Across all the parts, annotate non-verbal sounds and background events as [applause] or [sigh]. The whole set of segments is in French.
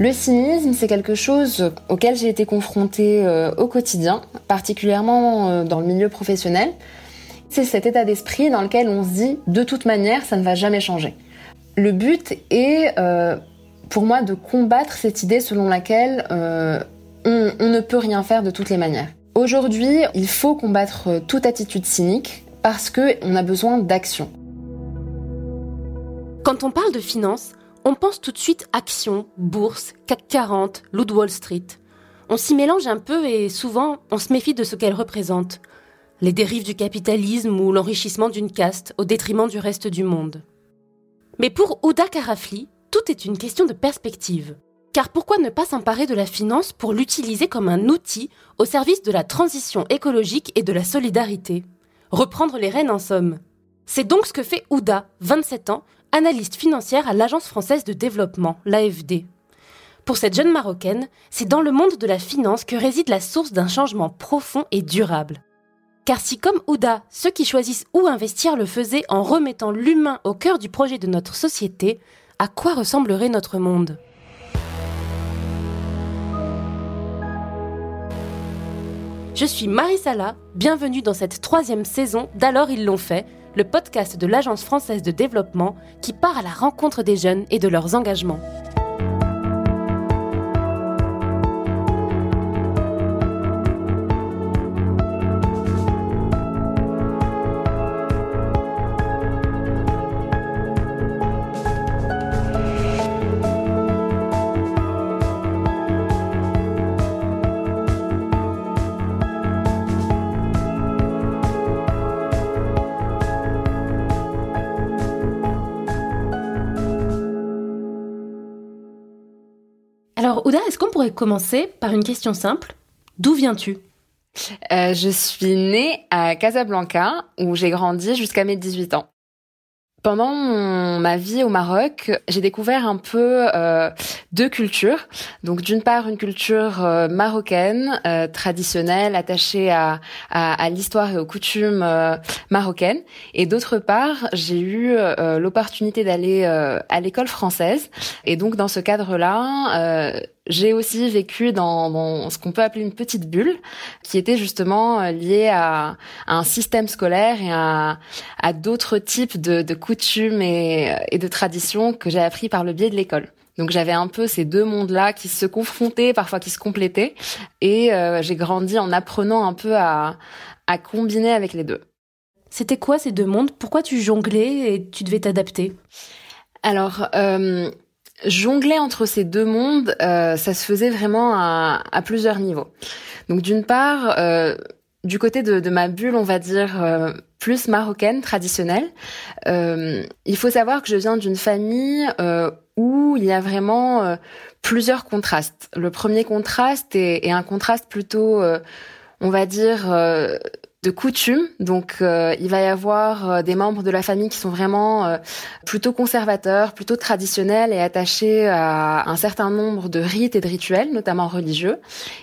Le cynisme, c'est quelque chose auquel j'ai été confrontée euh, au quotidien, particulièrement euh, dans le milieu professionnel. C'est cet état d'esprit dans lequel on se dit de toute manière, ça ne va jamais changer. Le but est, euh, pour moi, de combattre cette idée selon laquelle on, on ne peut rien faire de toutes les manières. Aujourd'hui, il faut combattre toute attitude cynique parce qu'on a besoin d'action. Quand on parle de finances, on pense tout de suite action, bourse, CAC 40, loup Wall Street. On s'y mélange un peu et souvent on se méfie de ce qu'elle représente. Les dérives du capitalisme ou l'enrichissement d'une caste au détriment du reste du monde. Mais pour Ouda Karafli, tout est une question de perspective. Car pourquoi ne pas s'emparer de la finance pour l'utiliser comme un outil au service de la transition écologique et de la solidarité? Reprendre les rênes en somme. C'est donc ce que fait Ouda, 27 ans, analyste financière à l'Agence française de développement, l'AFD. Pour cette jeune Marocaine, c'est dans le monde de la finance que réside la source d'un changement profond et durable. Car si comme Ouda, ceux qui choisissent où investir le faisaient en remettant l'humain au cœur du projet de notre société, à quoi ressemblerait notre monde? Je suis Marie Sala, bienvenue dans cette troisième saison d'Alors ils l'ont fait, le podcast de l'Agence française de développement qui part à la rencontre des jeunes et de leurs engagements. Ouda, est-ce qu'on pourrait commencer par une question simple? D'où viens-tu? Euh, Je suis née à Casablanca, où j'ai grandi jusqu'à mes 18 ans. Pendant ma vie au Maroc, j'ai découvert un peu euh, deux cultures. Donc d'une part une culture euh, marocaine euh, traditionnelle, attachée à, à, l'histoire et aux coutumes marocaines, et d'autre part j'ai eu l'opportunité d'aller à l'école française. Et donc dans ce cadre-là, j'ai aussi vécu dans, ce qu'on peut appeler une petite bulle, qui était justement euh, liée à, un système scolaire et à, d'autres types de, coutumes et, de traditions que j'ai appris par le biais de l'école. Donc j'avais un peu ces deux mondes-là qui se confrontaient, parfois qui se complétaient, et euh, j'ai grandi en apprenant un peu à, combiner avec les deux. C'était quoi ces deux mondes? Pourquoi tu jonglais et tu devais t'adapter? Alors, euh, jongler entre ces deux mondes, euh, ça se faisait vraiment à, plusieurs niveaux. Donc d'une part, euh, du côté de, ma bulle, on va dire euh, plus marocaine, traditionnelle, il faut savoir que je viens d'une famille où il y a vraiment plusieurs contrastes. Le premier contraste est, est un contraste plutôt, on va dire, de coutume. Donc, euh, il va y avoir euh, des membres de la famille qui sont vraiment euh, plutôt conservateurs, plutôt traditionnels et attachés à un certain nombre de rites et de rituels, notamment religieux.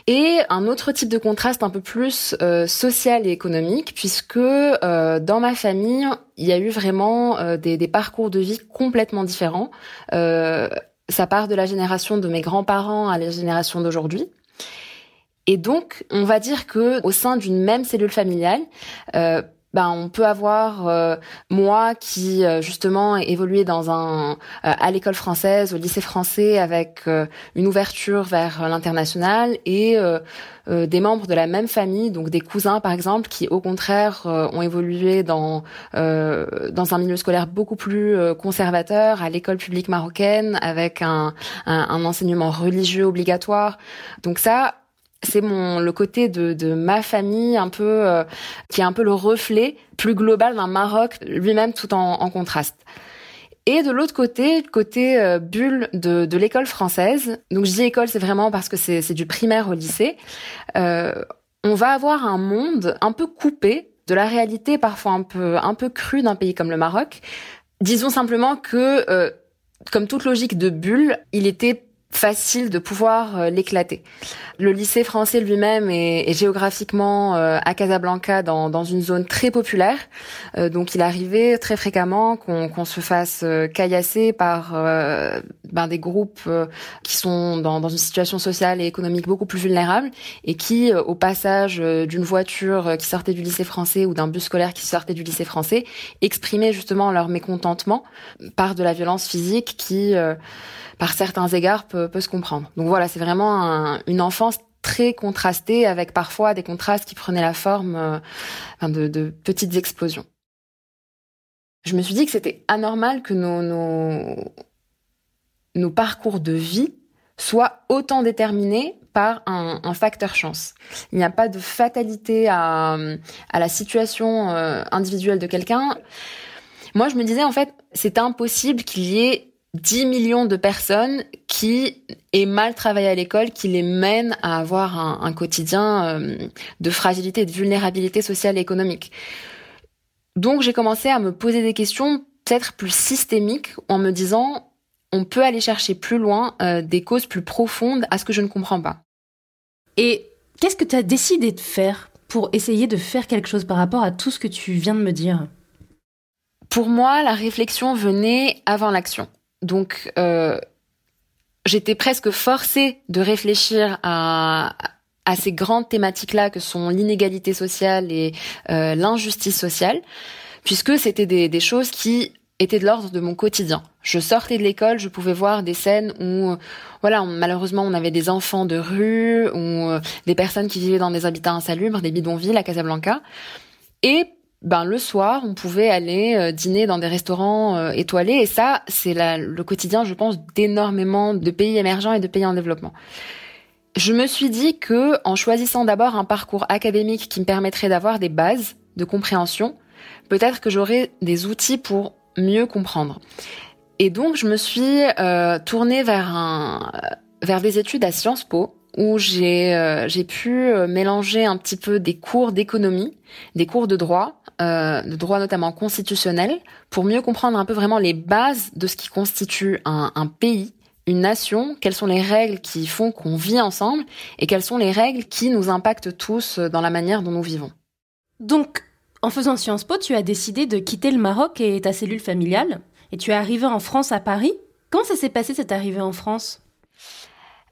Et un autre type de contraste un peu plus social et économique, puisque dans ma famille, il y a eu vraiment des, des, parcours de vie complètement différents. ça part de la génération de mes grands-parents à la génération d'aujourd'hui. Et donc, on va dire que au sein d'une même cellule familiale, euh, ben on peut avoir euh, moi qui euh, justement évolué dans un à l'école française au lycée français avec une ouverture vers l'international et des membres de la même famille donc des cousins par exemple qui au contraire ont évolué dans dans un milieu scolaire beaucoup plus conservateur à l'école publique marocaine avec un, un, un enseignement religieux obligatoire. Donc ça c'est mon le côté de, de ma famille un peu euh, qui est un peu le reflet plus global d'un Maroc lui-même tout en, en, contraste. Et de l'autre côté, côté euh, bulle de, de l'école française, donc je dis école, c'est vraiment parce que c'est du primaire au lycée, euh, on va avoir un monde un peu coupé de la réalité parfois un peu un peu crue d'un pays comme le Maroc. Disons simplement que, euh, comme toute logique de bulle, il était facile de pouvoir euh, l'éclater. Le lycée français lui-même est, géographiquement euh, à Casablanca dans, dans, une zone très populaire, euh, donc il arrivait très fréquemment qu'on se fasse caillasser par ben, des groupes qui sont dans, dans, une situation sociale et économique beaucoup plus vulnérable et qui, au passage d'une voiture qui sortait du lycée français ou d'un bus scolaire qui sortait du lycée français, exprimaient justement leur mécontentement par de la violence physique qui par certains égards, peut, se comprendre. Donc voilà, c'est vraiment une enfance très contrastée, avec parfois des contrastes qui prenaient la forme euh, de, petites explosions. Je me suis dit que c'était anormal que nos, nos, parcours de vie soient autant déterminés par un, facteur chance. Il n'y a pas de fatalité à, à la situation euh, individuelle de quelqu'un. Moi, je me disais, en fait, c'est impossible qu'il y ait 10 millions de personnes qui aient mal travaillé à l'école, qui les mènent à avoir un, quotidien euh, de fragilité de vulnérabilité sociale et économique. Donc j'ai commencé à me poser des questions peut-être plus systémiques en me disant on peut aller chercher plus loin euh, des causes plus profondes à ce que je ne comprends pas. Et qu'est-ce que tu as décidé de faire pour essayer de faire quelque chose par rapport à tout ce que tu viens de me dire? Pour moi, la réflexion venait avant l'action. Donc, euh, j'étais presque forcée de réfléchir à, à ces grandes thématiques-là que sont l'inégalité sociale et euh, l'injustice sociale, puisque c'était des, des choses qui étaient de l'ordre de mon quotidien. Je sortais de l'école, je pouvais voir des scènes où, voilà, malheureusement, on avait des enfants de rue ou euh, des personnes qui vivaient dans des habitats insalubres, des bidonvilles à Casablanca. Et ben le soir, on pouvait aller euh, dîner dans des restaurants euh, étoilés et ça, c'est le quotidien, je pense, d'énormément de pays émergents et de pays en développement. Je me suis dit que en choisissant d'abord un parcours académique qui me permettrait d'avoir des bases de compréhension, peut-être que j'aurais des outils pour mieux comprendre. Et donc je me suis euh, tournée vers un vers des études à Sciences Po où j'ai euh, j'ai pu mélanger un petit peu des cours d'économie, des cours de droit euh, de droit notamment constitutionnel, pour mieux comprendre un peu vraiment les bases de ce qui constitue un, un pays, une nation, quelles sont les règles qui font qu'on vit ensemble et quelles sont les règles qui nous impactent tous dans la manière dont nous vivons. Donc, en faisant Sciences Po, tu as décidé de quitter le Maroc et ta cellule familiale, et tu es arrivé en France à Paris. Comment ça s'est passé cette arrivée en France?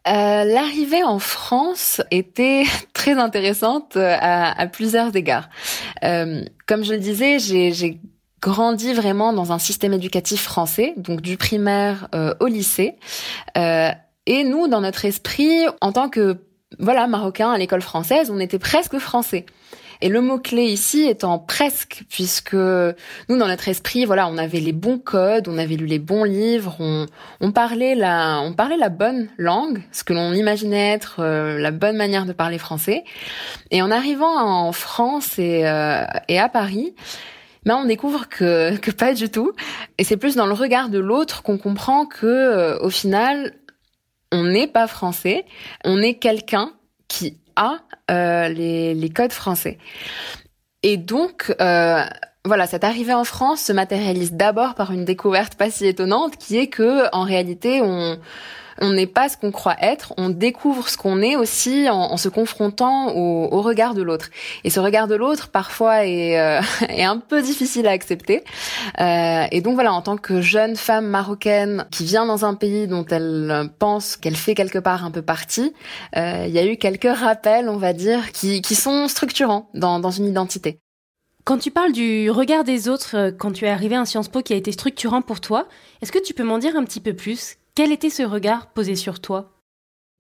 Euh, L'arrivée en France était [laughs] très intéressante euh, à, plusieurs égards. Euh, comme je le disais, j'ai grandi vraiment dans un système éducatif français, donc du primaire euh, au lycée. Et nous, dans notre esprit, en tant que voilà marocain à l'école française, on était presque français. Et le mot-clé ici étant presque, puisque nous, dans notre esprit, voilà, on avait les bons codes, on avait lu les bons livres, on, on parlait la, on parlait la bonne langue, ce que l'on imaginait être euh, la bonne manière de parler français. Et en arrivant en France et, euh, et à Paris, ben on découvre que, [laughs] que pas du tout. Et c'est plus dans le regard de l'autre qu'on comprend que, euh, au final, on n'est pas français, on est quelqu'un qui euh, les, les, codes français. Et donc, euh, voilà, cette arrivée en France se matérialise d'abord par une découverte pas si étonnante, qui est que en réalité, on on n'est pas ce qu'on croit être, on découvre ce qu'on est aussi en, se confrontant au, regard de l'autre. Et ce regard de l'autre, parfois, est, euh, [laughs] est, un peu difficile à accepter. Euh, et donc voilà, en tant que jeune femme marocaine qui vient dans un pays dont elle pense qu'elle fait quelque part un peu partie, euh, il y a eu quelques rappels, on va dire, qui, qui sont structurants dans, dans une identité. Quand tu parles du regard des autres quand tu es arrivé à Sciences Po qui a été structurant pour toi, est-ce que tu peux m'en dire un petit peu plus? Quel était ce regard posé sur toi?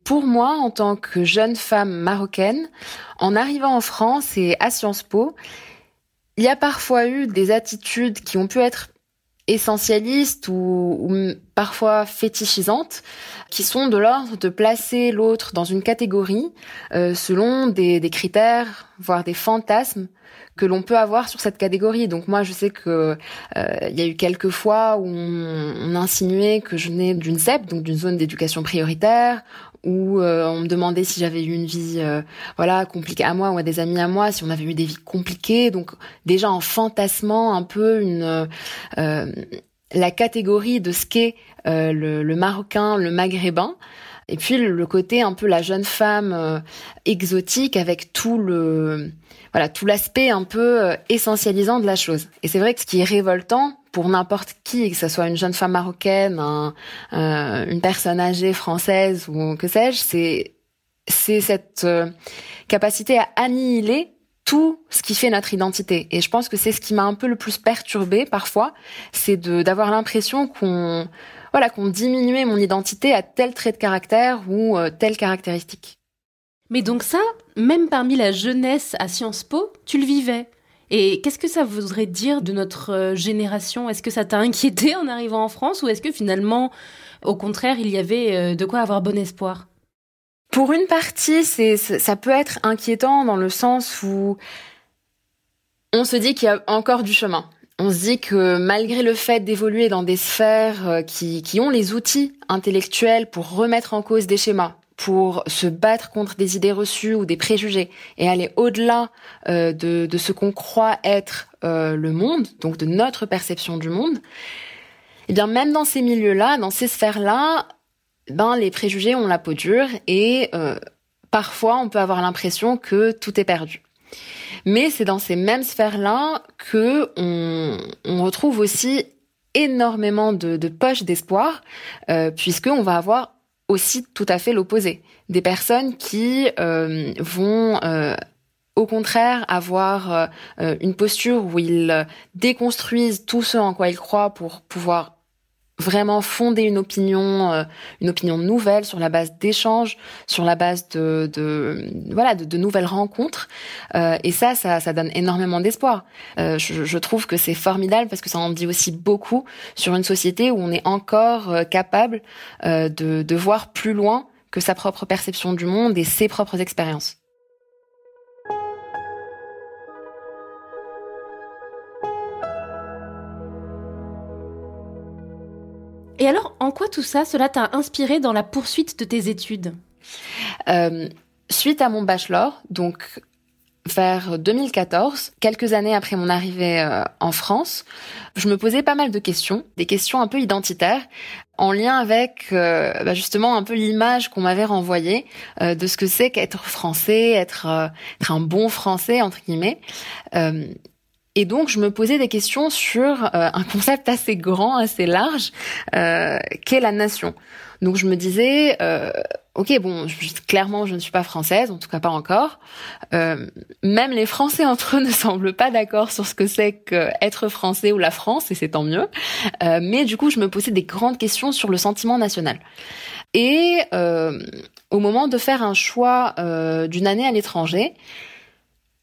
Pour moi, en tant que jeune femme marocaine, en arrivant en France et à Sciences Po, il y a parfois eu des attitudes qui ont pu être essentialistes ou, parfois fétichisantes, qui sont de l'ordre de placer l'autre dans une catégorie euh, selon des, critères, voire des fantasmes que l'on peut avoir sur cette catégorie. Donc moi, je sais que euh, il y a eu quelques fois où on, insinuait que je venais d'une ZEP, donc d'une zone d'éducation prioritaire, où euh, on me demandait si j'avais eu une vie euh, voilà compliquée à moi ou à des amis à moi, si on avait eu des vies compliquées. Donc déjà en fantasmant un peu une la catégorie de ce qu'est le, le, marocain, le maghrébin. Et puis le côté un peu la jeune femme euh, exotique avec tout le voilà tout l'aspect un peu euh, essentialisant de la chose. Et c'est vrai que ce qui est révoltant pour n'importe qui, que ce soit une jeune femme marocaine, un, une personne âgée française ou que sais-je, c'est c'est cette capacité à annihiler tout ce qui fait notre identité. Et je pense que c'est ce qui m'a un peu le plus perturbé parfois, c'est d'avoir l'impression qu'on voilà qu'on diminuait mon identité à tel trait de caractère ou euh, telle caractéristique. Mais donc ça, même parmi la jeunesse à Sciences Po, tu le vivais. Et qu'est-ce que ça voudrait dire de notre euh, génération? Est-ce que ça t'a inquiété en arrivant en France ou est-ce que finalement, au contraire, il y avait euh, de quoi avoir bon espoir? Pour une partie, c'est ça peut être inquiétant dans le sens où on se dit qu'il y a encore du chemin. On se dit que malgré le fait d'évoluer dans des sphères euh, qui, ont les outils intellectuels pour remettre en cause des schémas, pour se battre contre des idées reçues ou des préjugés et aller au-delà euh, de, de, ce qu'on croit être euh, le monde, donc de notre perception du monde, eh bien même dans ces milieux-là, dans ces sphères-là, ben les préjugés ont la peau dure et euh, parfois on peut avoir l'impression que tout est perdu. Mais c'est dans ces mêmes sphères-là que on, retrouve aussi énormément de, de poches d'espoir, euh, puisqu'on va avoir aussi tout à fait l'opposé. Des personnes qui euh, vont euh, au contraire avoir euh, une posture où ils déconstruisent tout ce en quoi ils croient pour pouvoir vraiment fonder une opinion, euh, une opinion nouvelle sur la base d'échanges, sur la base de, de voilà de, de, nouvelles rencontres. Euh, et ça, ça, ça donne énormément d'espoir. Euh, je, je, trouve que c'est formidable parce que ça en dit aussi beaucoup sur une société où on est encore euh, capable euh, de, de voir plus loin que sa propre perception du monde et ses propres expériences. En quoi tout ça, cela t'a inspiré dans la poursuite de tes études euh, Suite à mon bachelor, donc vers 2014, quelques années après mon arrivée euh, en France, je me posais pas mal de questions, des questions un peu identitaires, en lien avec euh, bah justement un peu l'image qu'on m'avait renvoyée euh, de ce que c'est qu'être français, être, être un bon français entre guillemets. Et donc, je me posais des questions sur euh, un concept assez grand, assez large, euh, qu'est la nation. Donc, je me disais, euh, ok, bon, clairement, je ne suis pas française, en tout cas pas encore. Même les Français entre eux [laughs] ne semblent pas d'accord sur ce que c'est qu'être français ou la France, et c'est tant mieux. Mais du coup, je me posais des grandes questions sur le sentiment national. Et au moment de faire un choix d'une année à l'étranger,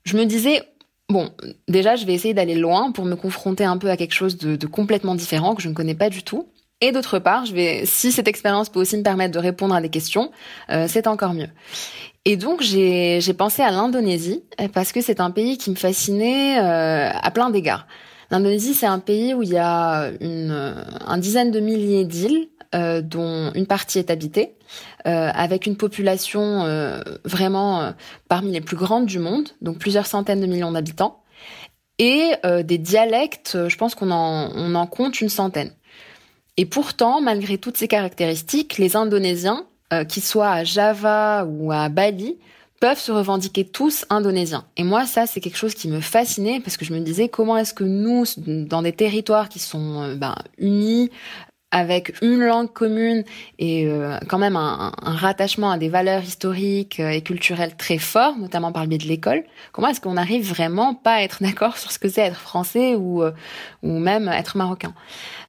je me disais Bon, déjà, je vais essayer d'aller loin pour me confronter un peu à quelque chose de, de, complètement différent que je ne connais pas du tout. Et d'autre part, je vais, si cette expérience peut aussi me permettre de répondre à des questions, euh, c'est encore mieux. Et donc j'ai pensé à l'Indonésie parce que c'est un pays qui me fascinait euh, à plein d'égards. L'Indonésie, c'est un pays où il y a une, un dizaine de milliers d'îles euh, dont une partie est habitée, euh, avec une population euh, vraiment parmi les plus grandes du monde, donc plusieurs centaines de millions d'habitants, et des dialectes, je pense qu'on en, on en compte une centaine. Et pourtant, malgré toutes ces caractéristiques, les Indonésiens, qu'ils soient à Java ou à Bali, peuvent se revendiquer tous indonésiens. Et moi, ça, c'est quelque chose qui me fascinait parce que je me disais comment est-ce que nous, dans des territoires qui sont ben, unis, avec une langue commune et euh, quand même un, un, rattachement à des valeurs historiques euh, et culturelles très forts, notamment par le biais de l'école, comment est-ce qu'on arrive vraiment pas à être d'accord sur ce que c'est être français ou, euh, ou même être marocain?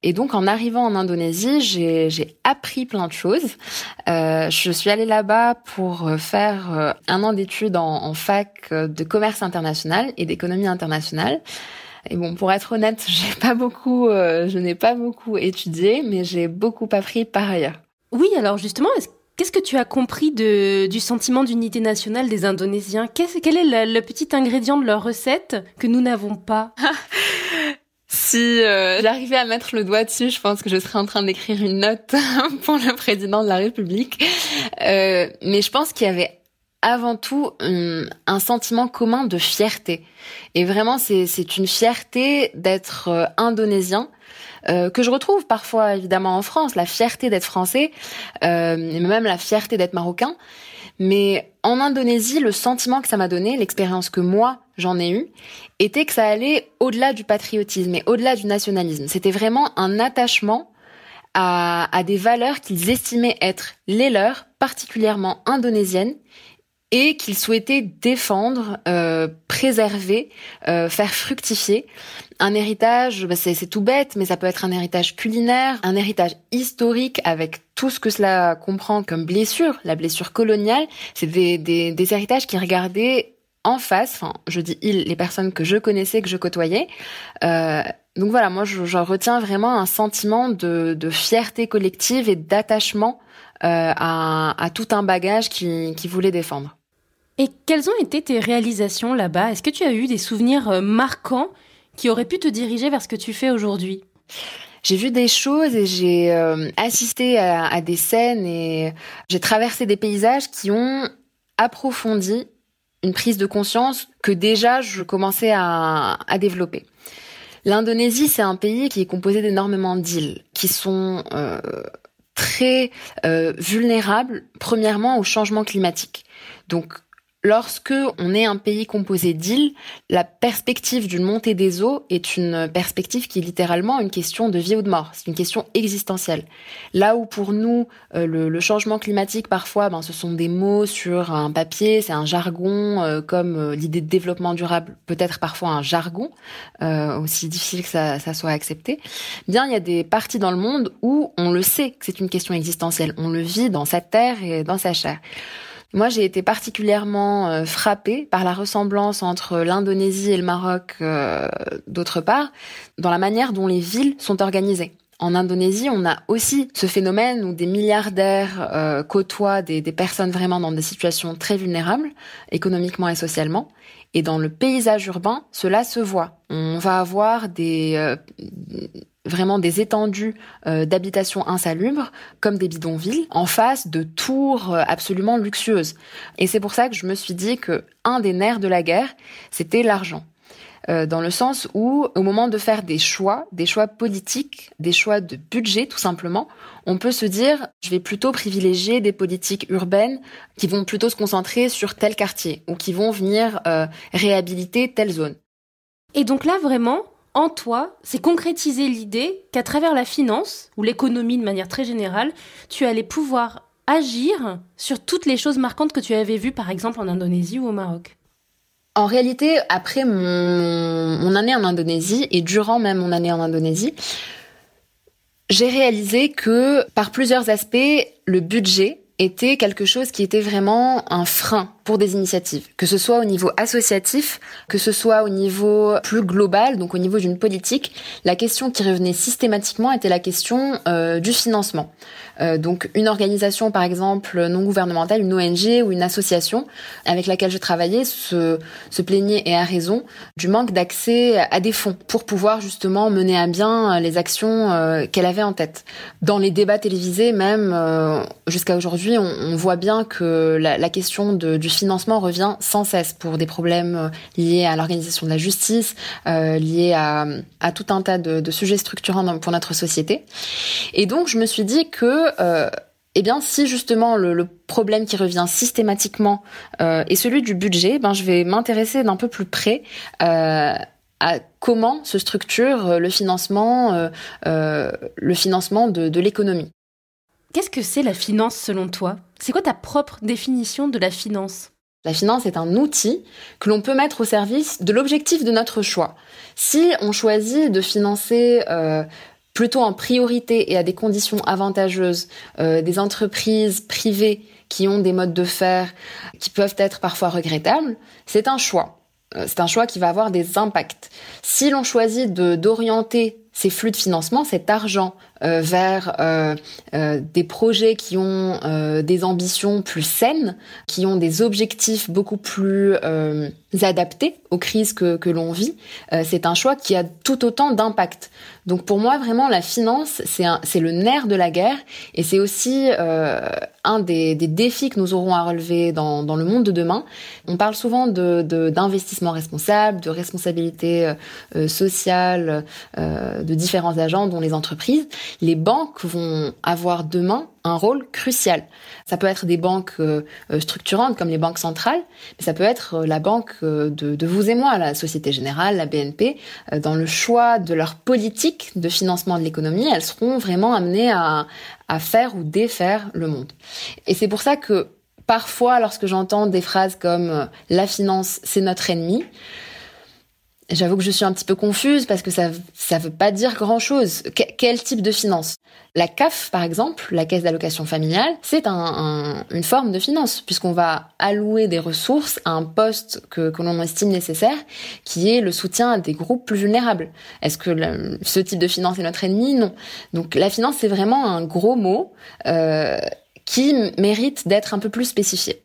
Et donc en arrivant en Indonésie, j'ai appris plein de choses. Euh, je suis allée là-bas pour faire un an d'études en, en fac de commerce international et d'économie internationale. Et bon, pour être honnête, [laughs] j'ai pas beaucoup, euh, je n'ai pas beaucoup étudié, mais j'ai beaucoup appris par ailleurs. Oui, alors justement, qu'est-ce que tu as compris de, du sentiment d'unité nationale des Indonésiens? Quel est le, petit ingrédient de leur recette que nous n'avons pas? [laughs] Si euh, j'arrivais à mettre le doigt dessus, je pense que je serais en train d'écrire une note [laughs] pour le président de la République. Euh, mais je pense qu'il y avait avant tout un, sentiment commun de fierté. Et vraiment, c'est une fierté d'être euh, indonésien, que je retrouve parfois évidemment en France, la fierté d'être français, et même la fierté d'être marocain. Mais en Indonésie, le sentiment que ça m'a donné, l'expérience que moi j'en ai eue, était que ça allait au-delà du patriotisme et au-delà du nationalisme. C'était vraiment un attachement à, à des valeurs qu'ils estimaient être les leurs, particulièrement indonésiennes, et qu'ils souhaitaient défendre, euh, préserver, euh, faire fructifier un héritage. Bah c'est tout bête, mais ça peut être un héritage culinaire, un héritage historique avec tout ce que cela comprend comme blessure, la blessure coloniale. C'est des, des, des héritages qui regardaient en face. Enfin, je dis ils, les personnes que je connaissais, que je côtoyais. Euh, donc voilà, moi, j'en retiens vraiment un sentiment de, de fierté collective et d'attachement euh, à, à, tout un bagage qui, qui voulait défendre. Et quelles ont été tes réalisations là-bas? Est-ce que tu as eu des souvenirs euh, marquants qui auraient pu te diriger vers ce que tu fais aujourd'hui? J'ai vu des choses et j'ai euh, assisté à, des scènes et j'ai traversé des paysages qui ont approfondi une prise de conscience que déjà je commençais à, développer. L'Indonésie, c'est un pays qui est composé d'énormément d'îles qui sont euh, très vulnérables, premièrement, au changement climatique. Donc, Lorsque on est un pays composé d'îles, la perspective d'une montée des eaux est une perspective qui est littéralement une question de vie ou de mort. C'est une question existentielle. Là où pour nous, euh, le, changement climatique parfois, ben, ce sont des mots sur un papier, c'est un jargon, euh, comme euh, l'idée de développement durable peut être parfois un jargon, aussi difficile que ça, ça soit accepté. Bien, il y a des parties dans le monde où on le sait que c'est une question existentielle. On le vit dans sa terre et dans sa chair. Moi, j'ai été particulièrement euh, frappée par la ressemblance entre l'Indonésie et le Maroc, euh, d'autre part, dans la manière dont les villes sont organisées. En Indonésie, on a aussi ce phénomène où des milliardaires euh, côtoient des, des, personnes vraiment dans des situations très vulnérables, économiquement et socialement. Et dans le paysage urbain, cela se voit. On va avoir des vraiment des étendues euh, d'habitations insalubres, comme des bidonvilles, en face de tours euh, absolument luxueuses. Et c'est pour ça que je me suis dit que un des nerfs de la guerre, c'était l'argent. Euh, dans le sens où, au moment de faire des choix, des choix politiques, des choix de budget tout simplement, on peut se dire, je vais plutôt privilégier des politiques urbaines qui vont plutôt se concentrer sur tel quartier ou qui vont venir réhabiliter telle zone. Et donc là, vraiment, en toi, c'est concrétiser l'idée qu'à travers la finance, ou l'économie de manière très générale, tu allais pouvoir agir sur toutes les choses marquantes que tu avais vues, par exemple en Indonésie ou au Maroc. En réalité, après mon, année en Indonésie, et durant même mon année en Indonésie, j'ai réalisé que par plusieurs aspects, le budget était quelque chose qui était vraiment un frein pour des initiatives, que ce soit au niveau associatif, que ce soit au niveau plus global, donc au niveau d'une politique. La question qui revenait systématiquement était la question euh, du financement. Euh, donc une organisation, par exemple, non gouvernementale, une ONG ou une association avec laquelle je travaillais se, plaignait, et à raison, du manque d'accès à des fonds pour pouvoir justement mener à bien les actions euh, qu'elle avait en tête. Dans les débats télévisés, même euh, jusqu'à aujourd'hui, on, voit bien que la, question du financement revient sans cesse pour des problèmes euh, liés à l'organisation de la justice, euh, liés à, tout un tas de, sujets structurants pour notre société. Et donc, je me suis dit que euh, eh bien, si justement le, problème qui revient systématiquement est celui du budget, ben je vais m'intéresser d'un peu plus près à comment se structure le financement, le financement de l'économie. Qu'est-ce que c'est la finance selon toi? C'est quoi ta propre définition de la finance? La finance est un outil que l'on peut mettre au service de l'objectif de notre choix. Si on choisit de financer euh, plutôt en priorité et à des conditions avantageuses euh, des entreprises privées qui ont des modes de faire qui peuvent être parfois regrettables, c'est un choix. Euh, c'est un choix qui va avoir des impacts. Si l'on choisit d'orienter ces flux de financement, cet argent vers des projets qui ont des ambitions plus saines, qui ont des objectifs beaucoup plus adaptés aux crises que, que l'on vit, c'est un choix qui a tout autant d'impact. Donc pour moi, vraiment, la finance, c'est le nerf de la guerre et c'est aussi un des, des, défis que nous aurons à relever dans, dans le monde de demain. On parle souvent de d'investissement responsable, de responsabilité euh, sociale euh, de différents agents, dont les entreprises. Les banques vont avoir demain un rôle crucial. Ça peut être des banques euh, structurantes comme les banques centrales, mais ça peut être la banque de, vous et moi, la Société Générale, la BNP. Dans le choix de leur politique de financement de l'économie, elles seront vraiment amenées à, à faire ou défaire le monde. Et c'est pour ça que parfois, lorsque j'entends des phrases comme euh, la finance, c'est notre ennemi, J'avoue que je suis un petit peu confuse parce que ça ça veut pas dire grand chose. quel type de finance? La CAF, par exemple, la caisse d'allocation familiale, c'est un, une forme de finance puisqu'on va allouer des ressources à un poste que, que l'on estime nécessaire, qui est le soutien à des groupes plus vulnérables. Est-ce que ce type de finance est notre ennemi? Non. Donc la finance, c'est vraiment un gros mot. Euh, qui mérite d'être un peu plus spécifié.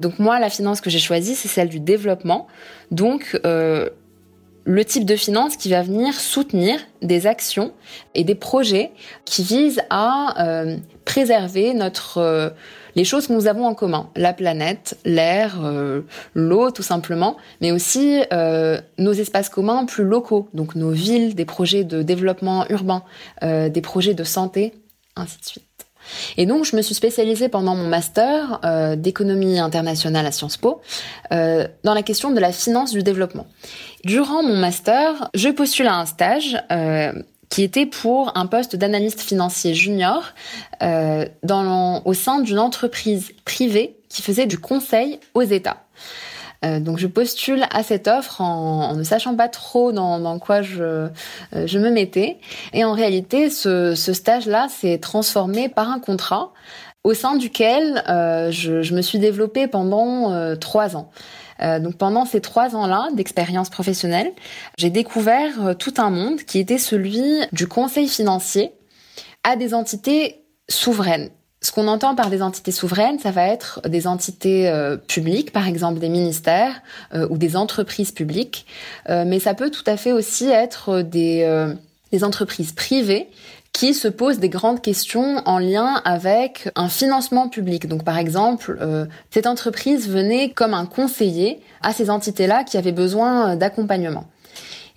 Donc moi, la finance que j'ai choisie, c'est celle du développement. Donc euh, le type de finance qui va venir soutenir des actions et des projets qui visent à euh, préserver notre euh, les choses que nous avons en commun, la planète, l'air, euh, l'eau tout simplement, mais aussi nos espaces communs plus locaux, donc nos villes, des projets de développement urbain, des projets de santé, ainsi de suite. Et donc, je me suis spécialisée pendant mon master euh, d'économie internationale à Sciences Po euh, dans la question de la finance du développement. Durant mon master, je postule à un stage euh, qui était pour un poste d'analyste financier junior dans, au sein d'une entreprise privée qui faisait du conseil aux États. Euh, donc je postule à cette offre en, ne sachant pas trop dans, quoi je, euh, je me mettais. Et en réalité, ce, ce stage-là s'est transformé par un contrat au sein duquel euh, je, je, me suis développée pendant trois ans. donc pendant ces trois ans-là d'expérience professionnelle, j'ai découvert tout un monde qui était celui du conseil financier à des entités souveraines. Ce qu'on entend par des entités souveraines, ça va être des entités euh, publiques, par exemple des ministères euh, ou des entreprises publiques, euh, mais ça peut tout à fait aussi être des, des entreprises privées qui se posent des grandes questions en lien avec un financement public. Donc par exemple, cette entreprise venait comme un conseiller à ces entités-là qui avaient besoin d'accompagnement.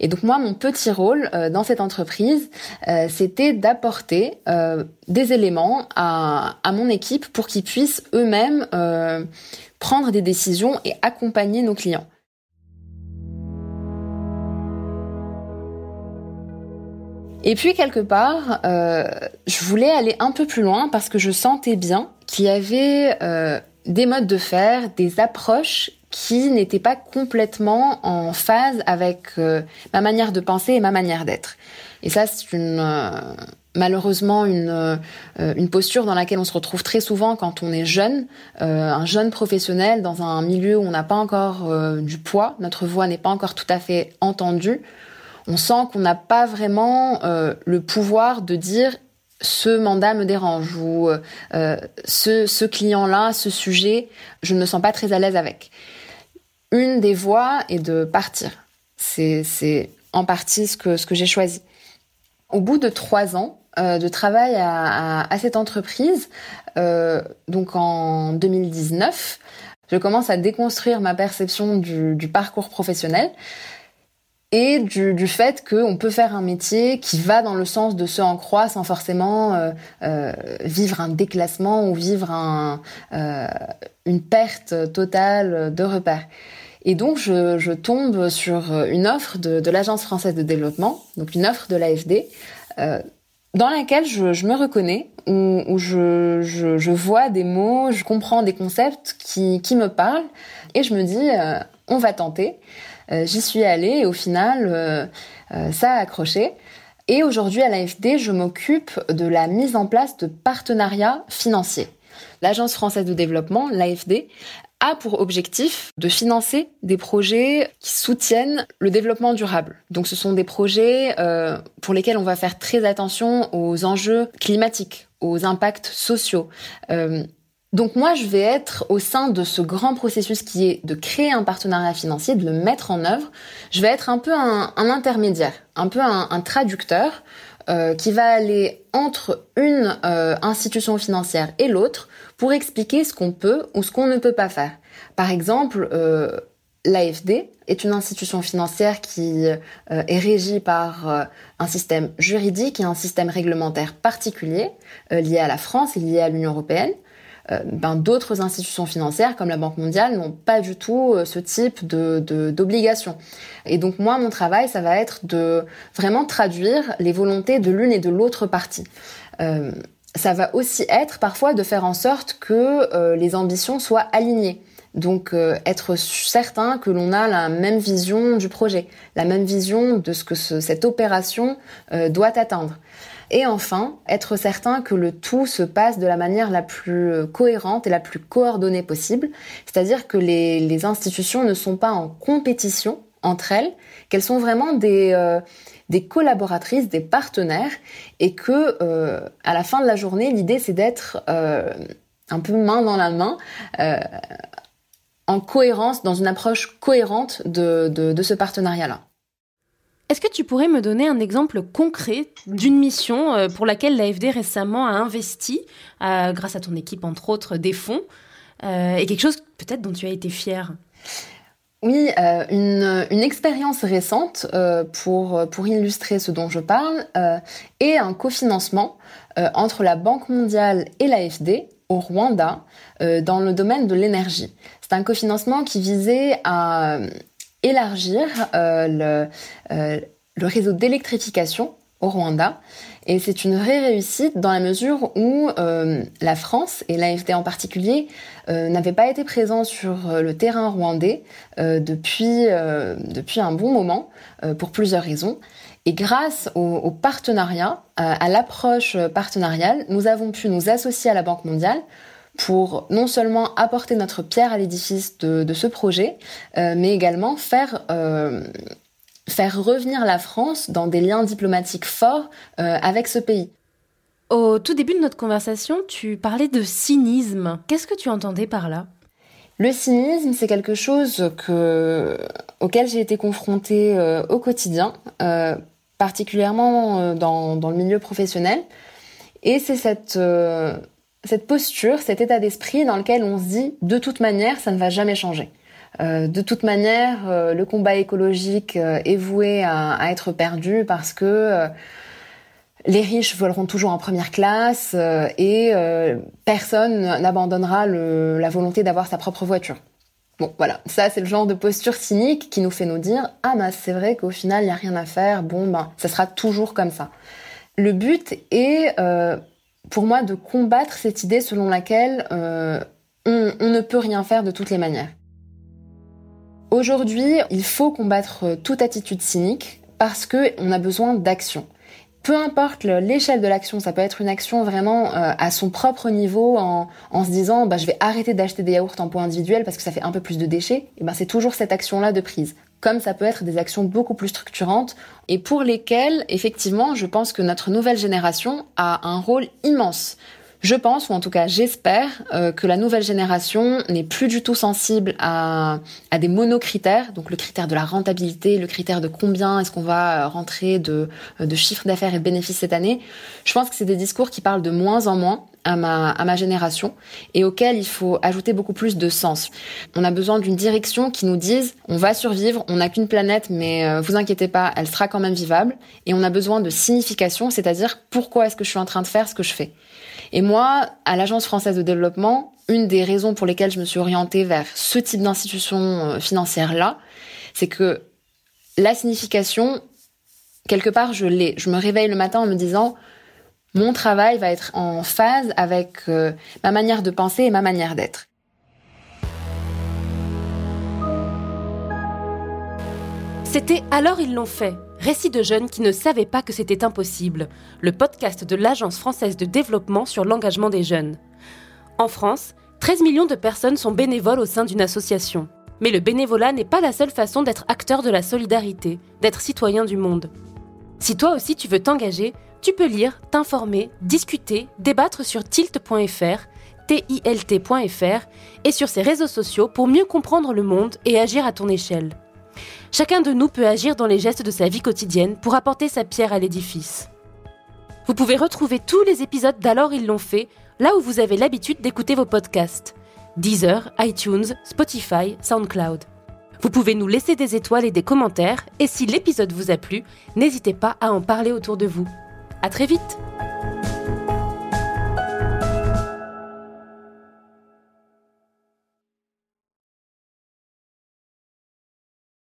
Et donc moi, mon petit rôle euh, dans cette entreprise, euh, c'était d'apporter euh, des éléments à, à, mon équipe pour qu'ils puissent eux-mêmes prendre des décisions et accompagner nos clients. Et puis quelque part, je voulais aller un peu plus loin parce que je sentais bien qu'il y avait des modes de faire, des approches qui n'était pas complètement en phase avec euh, ma manière de penser et ma manière d'être. Et ça, c'est une euh, malheureusement une, euh, une posture dans laquelle on se retrouve très souvent quand on est jeune, un jeune professionnel dans un milieu où on n'a pas encore du poids, notre voix n'est pas encore tout à fait entendue. On sent qu'on n'a pas vraiment le pouvoir de dire ce mandat me dérange ou ce, ce client-là, ce sujet, je ne me sens pas très à l'aise avec une des voies est de partir. C'est en partie ce que, j'ai choisi. Au bout de trois ans euh, de travail à, cette entreprise, euh, donc en 2019, je commence à déconstruire ma perception du, parcours professionnel et du, fait qu'on peut faire un métier qui va dans le sens de ce en croix sans forcément euh, vivre un déclassement ou vivre un, une perte totale de repères. Et donc, je, tombe sur une offre de, l'Agence française de développement, donc une offre de l'AFD, euh, dans laquelle je, me reconnais, où, je, vois des mots, je comprends des concepts qui, qui me parlent, et je me dis, euh, on va tenter. Euh, J'y suis allée, et au final, euh, euh, ça a accroché. Et aujourd'hui, à l'AFD, je m'occupe de la mise en place de partenariats financiers. L'Agence française de développement, l'AFD, a pour objectif de financer des projets qui soutiennent le développement durable. Donc ce sont des projets euh, pour lesquels on va faire très attention aux enjeux climatiques, aux impacts sociaux. Euh, donc moi, je vais être au sein de ce grand processus qui est de créer un partenariat financier, de le mettre en œuvre. Je vais être un peu un, intermédiaire, un peu un, traducteur euh, qui va aller entre une institution financière et l'autre pour expliquer ce qu'on peut ou ce qu'on ne peut pas faire. Par exemple, euh, l'AFD est une institution financière qui est régie par un système juridique et un système réglementaire particulier lié à la France et lié à l'Union européenne. Euh, ben, d'autres institutions financières comme la Banque mondiale n'ont pas du tout euh, ce type de d'obligation. Et donc moi, mon travail, ça va être de vraiment traduire les volontés de l'une et de l'autre partie. Euh, ça va aussi être parfois de faire en sorte que les ambitions soient alignées. Donc être certain que l'on a la même vision du projet, la même vision de ce que cette opération doit atteindre. Et enfin, être certain que le tout se passe de la manière la plus cohérente et la plus coordonnée possible, c'est-à-dire que les, institutions ne sont pas en compétition entre elles, qu'elles sont vraiment des, euh, des collaboratrices, des partenaires, et que euh, à la fin de la journée, l'idée c'est d'être euh, un peu main dans la main en cohérence, dans une approche cohérente de ce partenariat-là. Est-ce que tu pourrais me donner un exemple concret d'une mission pour laquelle l'AFD récemment a investi, grâce à ton équipe entre autres, des fonds, et quelque chose peut-être dont tu as été fière? Oui, une, une, expérience récente pour, pour illustrer ce dont je parle est un cofinancement entre la Banque mondiale et l'AFD au Rwanda dans le domaine de l'énergie. C'est un cofinancement qui visait à élargir euh, euh, le réseau d'électrification au Rwanda. Et c'est une vraie réussite dans la mesure où euh, la France, et l'AFD en particulier, euh, n'avaient pas été présents sur le terrain rwandais euh, depuis, depuis un bon moment, pour plusieurs raisons. Et grâce au, partenariat, à l'approche partenariale, nous avons pu nous associer à la Banque mondiale pour non seulement apporter notre pierre à l'édifice de, ce projet, euh, mais également faire euh, faire revenir la France dans des liens diplomatiques forts euh, avec ce pays. Au tout début de notre conversation, tu parlais de cynisme. Qu'est-ce que tu entendais par là? Le cynisme, c'est quelque chose que, auquel j'ai été confrontée au quotidien, particulièrement dans, dans, le milieu professionnel. Et c'est cette cette posture, cet état d'esprit dans lequel on se dit de toute manière, ça ne va jamais changer. Euh, de toute manière, euh, le combat écologique euh, est voué à, être perdu parce que les riches voleront toujours en première classe et personne n'abandonnera la volonté d'avoir sa propre voiture. Bon, voilà, ça c'est le genre de posture cynique qui nous fait nous dire ah bah c'est vrai qu'au final il y a rien à faire. Bon ben ça sera toujours comme ça. Le but est pour moi de combattre cette idée selon laquelle on, ne peut rien faire de toutes les manières. Aujourd'hui, il faut combattre toute attitude cynique parce que on a besoin d'action. Peu importe l'échelle de l'action, ça peut être une action vraiment euh, à son propre niveau en, se disant bah, je vais arrêter d'acheter des yaourts en pot individuel parce que ça fait un peu plus de déchets. Et ben c'est toujours cette action-là de prise comme ça peut être des actions beaucoup plus structurantes et pour lesquelles, effectivement, je pense que notre nouvelle génération a un rôle immense. Je pense, ou en tout cas j'espère, euh, que la nouvelle génération n'est plus du tout sensible à, à des monocritères, donc le critère de la rentabilité, le critère de combien est-ce qu'on va rentrer de, de chiffre d'affaires et de bénéfices cette année. Je pense que c'est des discours qui parlent de moins en moins à ma, à ma génération et auxquels il faut ajouter beaucoup plus de sens. On a besoin d'une direction qui nous dise on va survivre, on n'a qu'une planète mais euh, vous inquiétez pas, elle sera quand même vivable et on a besoin de signification, c'est-à-dire pourquoi est-ce que je suis en train de faire ce que je fais. Et moi, à l'Agence française de développement, une des raisons pour lesquelles je me suis orientée vers ce type d'institution euh, financière-là, c'est que la signification, quelque part, je l'ai. Je me réveille le matin en me disant, mon travail va être en phase avec euh, ma manière de penser et ma manière d'être. C'était Alors ils l'ont fait, récit de jeunes qui ne savaient pas que c'était impossible, le podcast de l'Agence française de développement sur l'engagement des jeunes. En France, 13 millions de personnes sont bénévoles au sein d'une association. Mais le bénévolat n'est pas la seule façon d'être acteur de la solidarité, d'être citoyen du monde. Si toi aussi tu veux t'engager, tu peux lire, t'informer, discuter, débattre sur tilt.fr, tilt.fr et sur ses réseaux sociaux pour mieux comprendre le monde et agir à ton échelle. Chacun de nous peut agir dans les gestes de sa vie quotidienne pour apporter sa pierre à l'édifice. Vous pouvez retrouver tous les épisodes d'Alors ils l'ont fait là où vous avez l'habitude d'écouter vos podcasts. Deezer, iTunes, Spotify, SoundCloud. Vous pouvez nous laisser des étoiles et des commentaires et si l'épisode vous a plu, n'hésitez pas à en parler autour de vous. À très vite!